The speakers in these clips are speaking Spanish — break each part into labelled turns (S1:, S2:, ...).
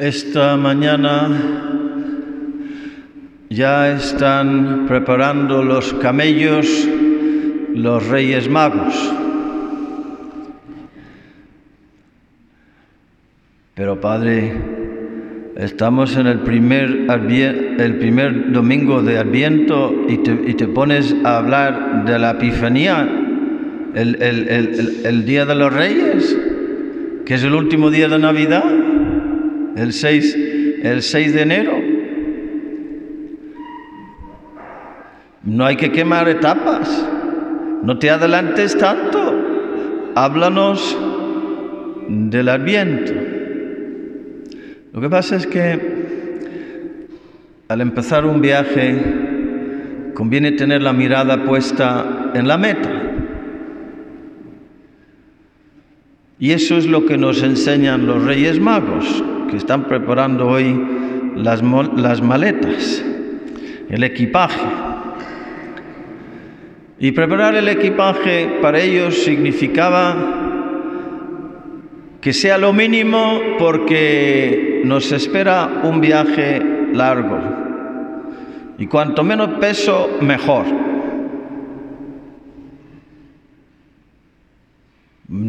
S1: Esta mañana ya están preparando los camellos los reyes magos. Pero Padre, estamos en el primer, el primer domingo de Adviento y te, pones a hablar de la Epifanía, el, el Día de los Reyes, que es el último día de Navidad el 6, el 6 de enero. No hay que quemar etapas, no te adelantes tanto, háblanos del adviento. Lo que pasa es que al empezar un viaje conviene tener la mirada puesta en la meta. Y eso es lo que nos enseñan los Reyes Magos que están preparando hoy las, maletas, el equipaje. Y preparar el equipaje para ellos significaba que sea lo mínimo porque nos espera un viaje largo. Y cuanto menos peso, mejor.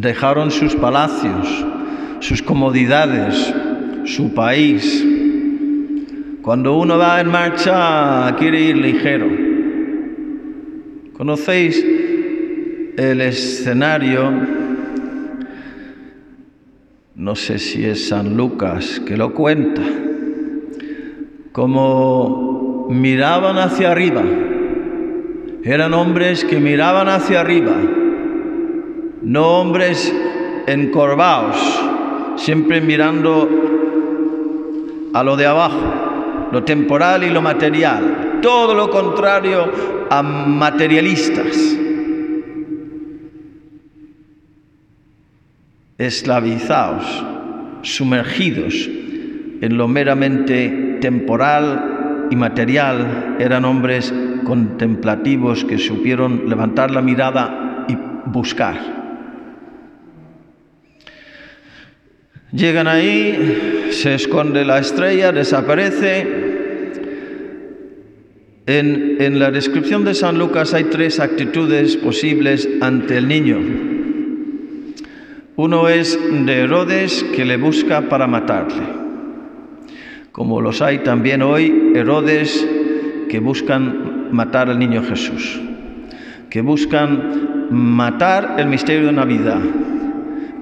S1: Dejaron sus palacios, sus comodidades, su país. Cuando uno va en marcha quiere ir ligero. ¿Conocéis el escenario? No sé si es San Lucas que lo cuenta. Como miraban hacia arriba. Eran hombres que miraban hacia arriba. No hombres encorvados, siempre mirando a lo de abajo, lo temporal y lo material, todo lo contrario a materialistas. Esclavizados, sumergidos en lo meramente temporal y material, eran hombres contemplativos que supieron levantar la mirada y buscar. Llegan ahí, se esconde la estrella, desaparece. En, la descripción de San Lucas hay tres actitudes posibles ante el niño. Uno es de Herodes que le busca para matarle, como los hay también hoy Herodes que buscan matar al niño Jesús, que buscan matar el misterio de Navidad,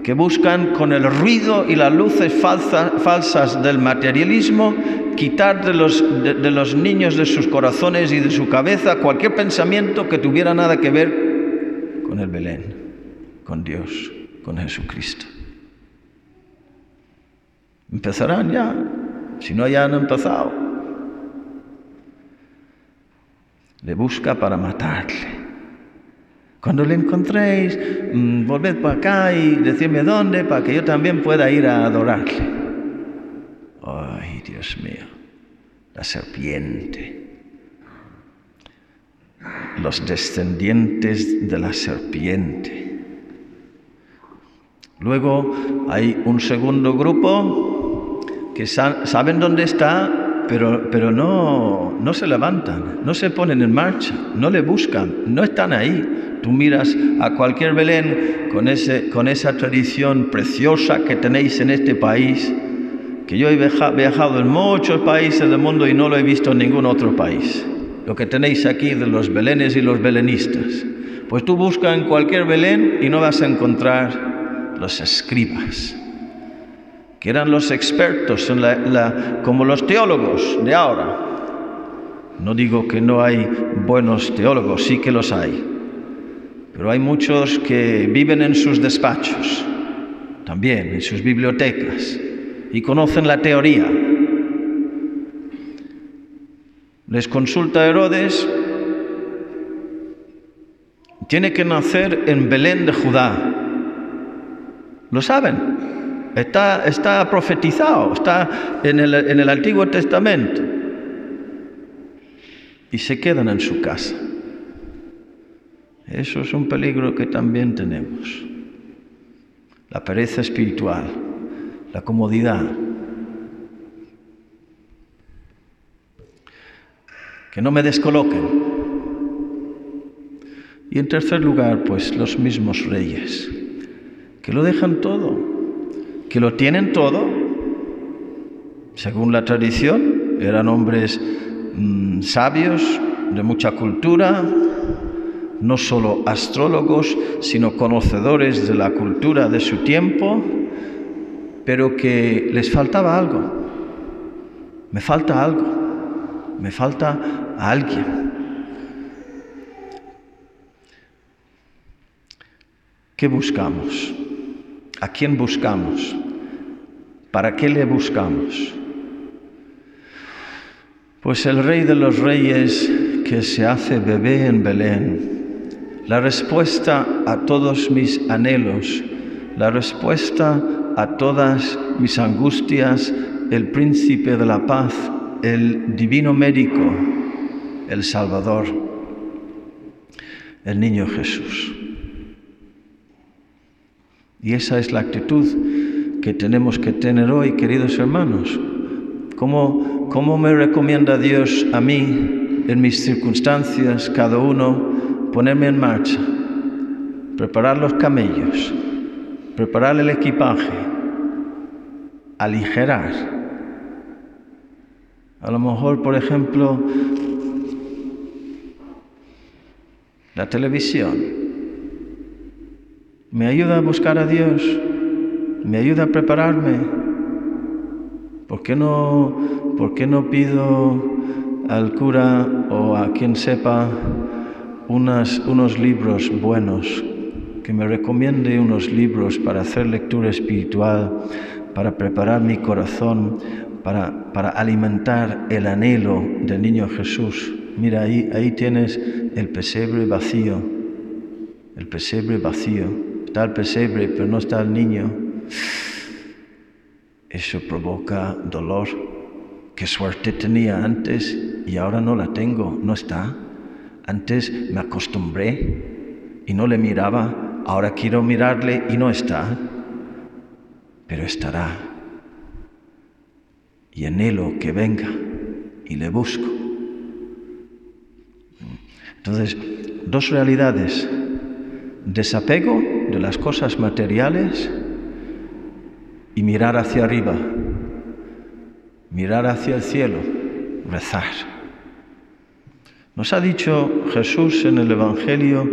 S1: que buscan con el ruido y las luces falsas del materialismo quitar de los, de los niños de sus corazones y de su cabeza cualquier pensamiento que tuviera nada que ver con el Belén, con Dios, con Jesucristo. Empezarán ya, si no ya han empezado. Le busca para matarle. Cuando le encontréis, mm, volved para acá y decidme dónde para que yo también pueda ir a adorarle. Ay, Dios mío, la serpiente. Los descendientes de la serpiente. Luego hay un segundo grupo que saben dónde está, pero, pero no, no se levantan, no se ponen en marcha, no le buscan, no están ahí. Tú miras a cualquier Belén con, ese, con esa tradición preciosa que tenéis en este país, que yo he viajado en muchos países del mundo y no lo he visto en ningún otro país. Lo que tenéis aquí de los Belenes y los belenistas. Pues tú busca en cualquier Belén y no vas a encontrar los escribas, que eran los expertos, en la, como los teólogos de ahora. No digo que no hay buenos teólogos, sí que los hay. Pero hay muchos que viven en sus despachos, también en sus bibliotecas, y conocen la teoría. Les consulta Herodes, tiene que nacer en Belén de Judá. Lo saben, está, está profetizado, está en el, en el Antiguo Testamento. Y se quedan en su casa. Eso es un peligro que también tenemos. La pereza espiritual, la comodidad. Que no me descoloquen. Y en tercer lugar, pues los mismos reyes, que lo dejan todo, que lo tienen todo. Según la tradición, eran hombres mm, sabios, de mucha cultura, no solo astrólogos, sino conocedores de la cultura de su tiempo, pero que les faltaba algo. Me falta algo, me falta alguien. ¿Qué buscamos? ¿A quién buscamos? ¿Para qué le buscamos? Pues el rey de los reyes que se hace bebé en Belén, la respuesta a todos mis anhelos, la respuesta a todas mis angustias, el príncipe de la paz, el divino médico, el Salvador, el niño Jesús. Y esa es la actitud que tenemos que tener hoy, queridos hermanos. ¿Cómo, cómo me recomienda Dios a mí, en mis circunstancias, cada uno, ponerme en marcha? Preparar los camellos, preparar el equipaje, aligerar. A lo mejor, por ejemplo, la televisión me ayuda a buscar a Dios, me ayuda a prepararme. ¿Por qué no, por qué no pido al cura o a quien sepa unos libros buenos, que me recomiende unos libros para hacer lectura espiritual, para preparar mi corazón, para, para alimentar el anhelo del niño Jesús? Mira, ahí, ahí tienes el pesebre vacío, el pesebre vacío. Está el pesebre, pero no está el niño. Eso provoca dolor. Qué suerte tenía antes y ahora no la tengo, no está. Antes me acostumbré y no le miraba, ahora quiero mirarle y no está, pero estará. Y anhelo que venga y le busco. Entonces, dos realidades desapego de las cosas materiales y mirar hacia arriba, mirar hacia el cielo, rezar. Nos ha dicho Jesús en el Evangelio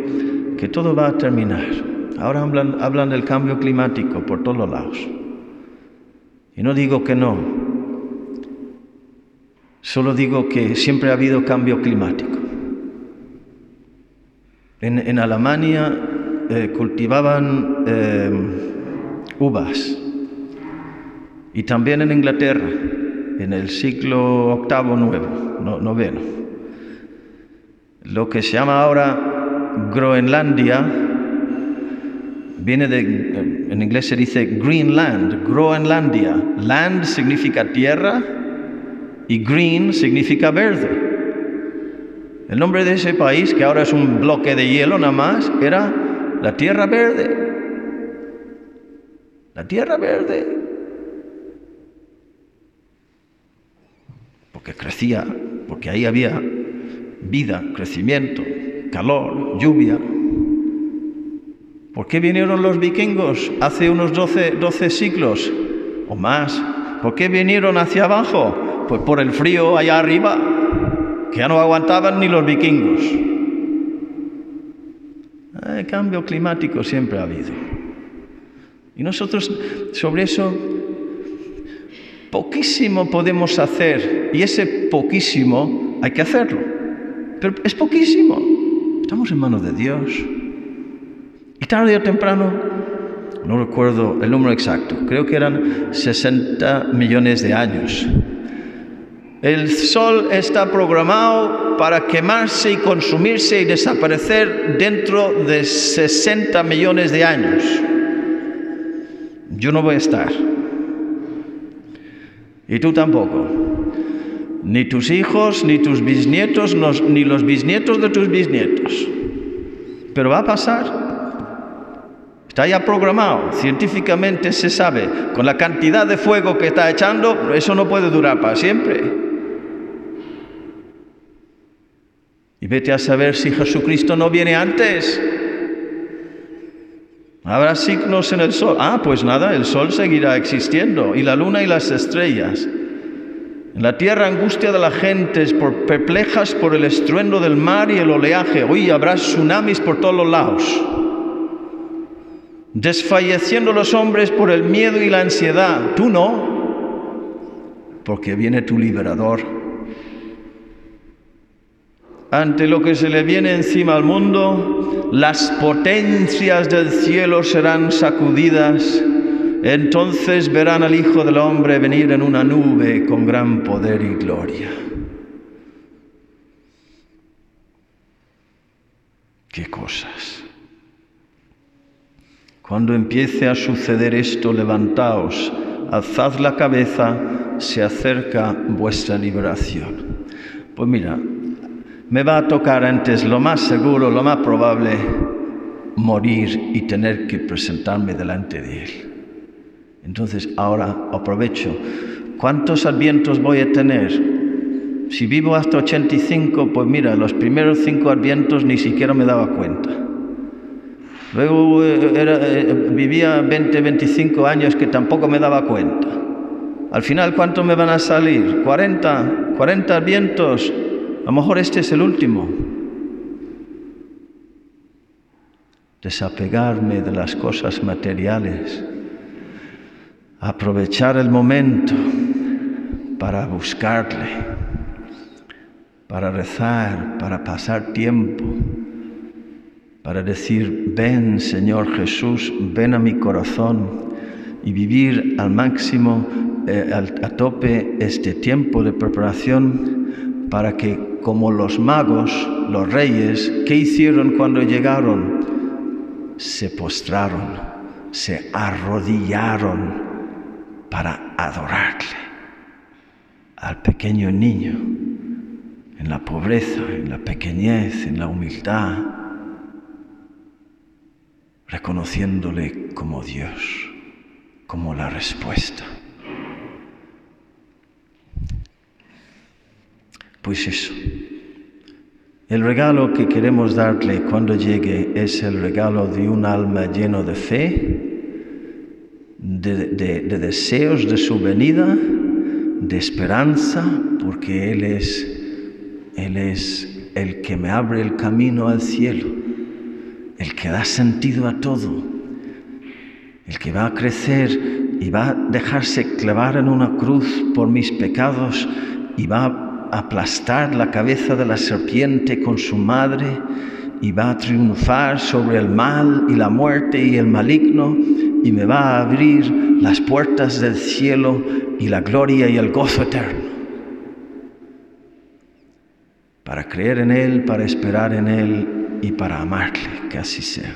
S1: que todo va a terminar. Ahora hablan, del cambio climático por todos lados. Y no digo que no, solo digo que siempre ha habido cambio climático. En, en Alemania eh, cultivaban eh, uvas. Y también en Inglaterra, en el siglo octavo, nuevo, noveno. Lo que se llama ahora Groenlandia viene de, en inglés se dice Greenland, Groenlandia. Land significa tierra y green significa verde. El nombre de ese país, que ahora es un bloque de hielo nada más, era la tierra verde. La tierra verde. Porque crecía, porque ahí había vida, crecimiento, calor, lluvia. ¿Por qué vinieron los vikingos hace unos 12, 12 siglos o más? ¿Por qué vinieron hacia abajo? Pues por el frío allá arriba, que ya no aguantaban ni los vikingos. El cambio climático siempre ha habido. Y nosotros sobre eso poquísimo podemos hacer. Y ese poquísimo hay que hacerlo. Pero es poquísimo. Estamos en manos de Dios. Y tarde o temprano, no recuerdo el número exacto, creo que eran 60 millones de años. El Sol está programado para quemarse y consumirse y desaparecer dentro de 60 millones de años. Yo no voy a estar. Y tú tampoco. Ni tus hijos, ni tus bisnietos, ni los bisnietos de tus bisnietos. Pero va a pasar. Está ya programado, científicamente se sabe, con la cantidad de fuego que está echando, eso no puede durar para siempre. Y vete a saber si Jesucristo no viene antes. Habrá signos en el sol. Ah, pues nada, el sol seguirá existiendo y la luna y las estrellas. En la tierra angustia de la gente, por, perplejas por el estruendo del mar y el oleaje. Hoy habrá tsunamis por todos los lados. Desfalleciendo los hombres por el miedo y la ansiedad. Tú no, porque viene tu liberador. Ante lo que se le viene encima al mundo, las potencias del cielo serán sacudidas entonces verán al Hijo del Hombre venir en una nube con gran poder y gloria. ¿Qué cosas? Cuando empiece a suceder esto, levantaos, alzad la cabeza, se acerca vuestra liberación. Pues mira, me va a tocar antes lo más seguro, lo más probable, morir y tener que presentarme delante de Él. Entonces ahora aprovecho. ¿Cuántos advientos voy a tener? Si vivo hasta 85, pues mira, los primeros cinco advientos ni siquiera me daba cuenta. Luego eh, eh, vivía 20, 25 años que tampoco me daba cuenta. Al final, ¿cuántos me van a salir? 40, 40 advientos. A lo mejor este es el último. Desapegarme de las cosas materiales aprovechar el momento para buscarle, para rezar, para pasar tiempo, para decir, ven Señor Jesús, ven a mi corazón y vivir al máximo, eh, a tope este tiempo de preparación para que como los magos, los reyes, ¿qué hicieron cuando llegaron? Se postraron, se arrodillaron para adorarle al pequeño niño en la pobreza, en la pequeñez, en la humildad, reconociéndole como Dios, como la respuesta. Pues eso, el regalo que queremos darle cuando llegue es el regalo de un alma lleno de fe, de, deseos de su venida, de esperanza, porque Él es, Él es el que me abre el camino al cielo, el que da sentido a todo, el que va a crecer y va a dejarse clavar en una cruz por mis pecados y va a aplastar la cabeza de la serpiente con su madre y va a triunfar sobre el mal y la muerte y el maligno y me va a abrir las puertas del cielo y la gloria y el gozo eterno. Para creer en Él, para esperar en Él y para amarle, que así sea.